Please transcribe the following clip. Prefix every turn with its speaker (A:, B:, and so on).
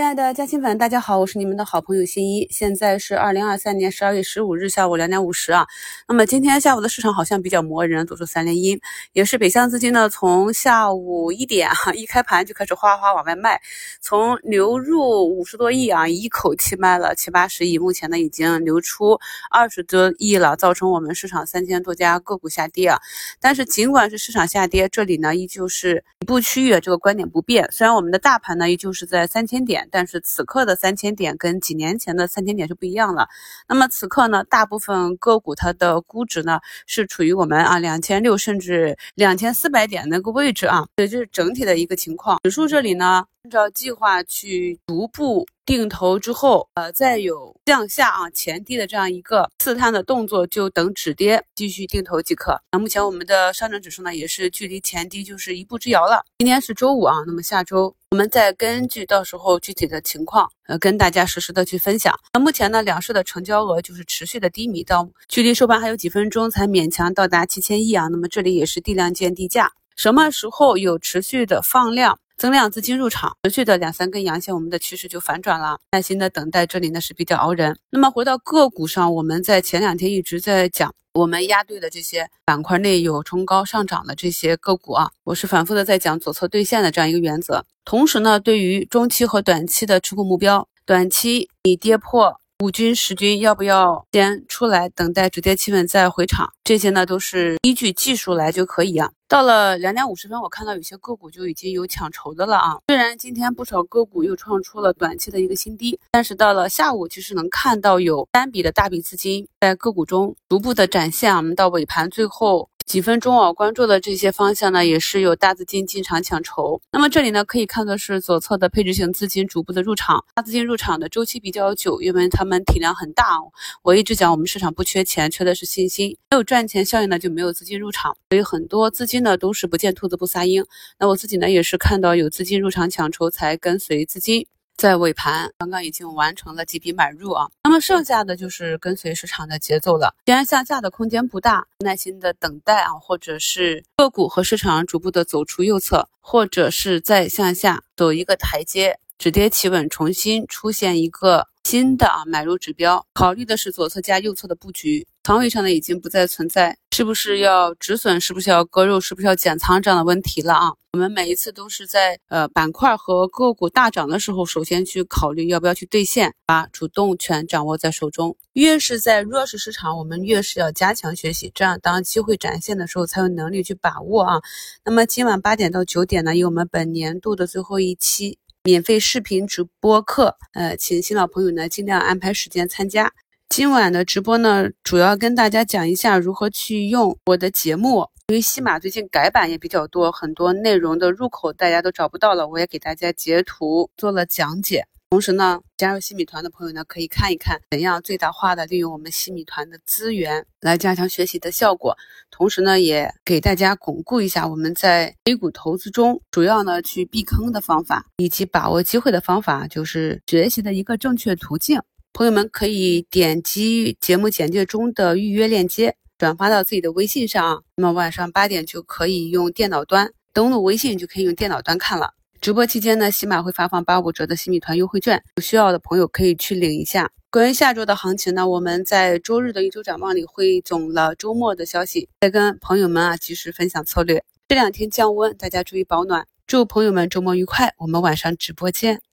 A: 亲爱的嘉兴粉，大家好，我是你们的好朋友新一。现在是二零二三年十二月十五日下午两点五十啊。那么今天下午的市场好像比较磨人，走出三连阴，也是北向资金呢从下午一点哈一开盘就开始哗哗往外卖，从流入五十多亿啊，一口气卖了七八十亿，目前呢已经流出二十多亿了，造成我们市场三千多家个股下跌啊。但是尽管是市场下跌，这里呢依旧是底部区域，这个观点不变。虽然我们的大盘呢依旧是在三千点。但是此刻的三千点跟几年前的三千点是不一样了。那么此刻呢，大部分个股它的估值呢是处于我们啊两千六甚至两千四百点那个位置啊，这就是整体的一个情况。指数这里呢，按照计划去逐步。定投之后，呃，再有向下啊前低的这样一个刺探的动作，就等止跌继续定投即可。那目前我们的上证指数呢，也是距离前低就是一步之遥了。今天是周五啊，那么下周我们再根据到时候具体的情况，呃，跟大家实时的去分享。那目前呢，两市的成交额就是持续的低迷，到距离收盘还有几分钟才勉强到达七千亿啊。那么这里也是地量见地价，什么时候有持续的放量？增量资金入场，持续的两三根阳线，我们的趋势就反转了。耐心的等待，这里呢是比较熬人。那么回到个股上，我们在前两天一直在讲，我们压对的这些板块内有冲高上涨的这些个股啊，我是反复的在讲左侧兑现的这样一个原则。同时呢，对于中期和短期的持股目标，短期你跌破。五均十均要不要先出来等待止跌企稳再回场？这些呢都是依据技术来就可以啊。到了两点五十分，我看到有些个股就已经有抢筹的了啊。虽然今天不少个股又创出了短期的一个新低，但是到了下午，其实能看到有单笔的大笔资金在个股中逐步的展现。我们到尾盘最后。几分钟啊，关注的这些方向呢，也是有大资金进场抢筹。那么这里呢，可以看作是左侧的配置型资金逐步的入场，大资金入场的周期比较久，因为他们体量很大。我一直讲，我们市场不缺钱，缺的是信心。没有赚钱效应呢，就没有资金入场，所以很多资金呢都是不见兔子不撒鹰。那我自己呢，也是看到有资金入场抢筹，才跟随资金。在尾盘刚刚已经完成了几笔买入啊，那么剩下的就是跟随市场的节奏了。既然向下的空间不大，耐心的等待啊，或者是个股和市场逐步的走出右侧，或者是再向下走一个台阶，止跌企稳，重新出现一个新的啊买入指标。考虑的是左侧加右侧的布局。仓位上呢，已经不再存在是不是要止损，是不是要割肉，是不是要减仓这样的问题了啊？我们每一次都是在呃板块和个股大涨的时候，首先去考虑要不要去兑现，把主动权掌握在手中。越是在弱势市场，我们越是要加强学习，这样当机会展现的时候，才有能力去把握啊。那么今晚八点到九点呢，有我们本年度的最后一期免费视频直播课，呃，请新老朋友呢尽量安排时间参加。今晚的直播呢，主要跟大家讲一下如何去用我的节目。因为西马最近改版也比较多，很多内容的入口大家都找不到了，我也给大家截图做了讲解。同时呢，加入西米团的朋友呢，可以看一看怎样最大化的利用我们西米团的资源来加强学习的效果。同时呢，也给大家巩固一下我们在 A 股投资中主要呢去避坑的方法，以及把握机会的方法，就是学习的一个正确途径。朋友们可以点击节目简介中的预约链接，转发到自己的微信上。那么晚上八点就可以用电脑端登录微信，就可以用电脑端看了。直播期间呢，喜马会发放八五折的新米团优惠券，有需要的朋友可以去领一下。关于下周的行情呢，我们在周日的一周展望里汇总了周末的消息，再跟朋友们啊及时分享策略。这两天降温，大家注意保暖。祝朋友们周末愉快，我们晚上直播见。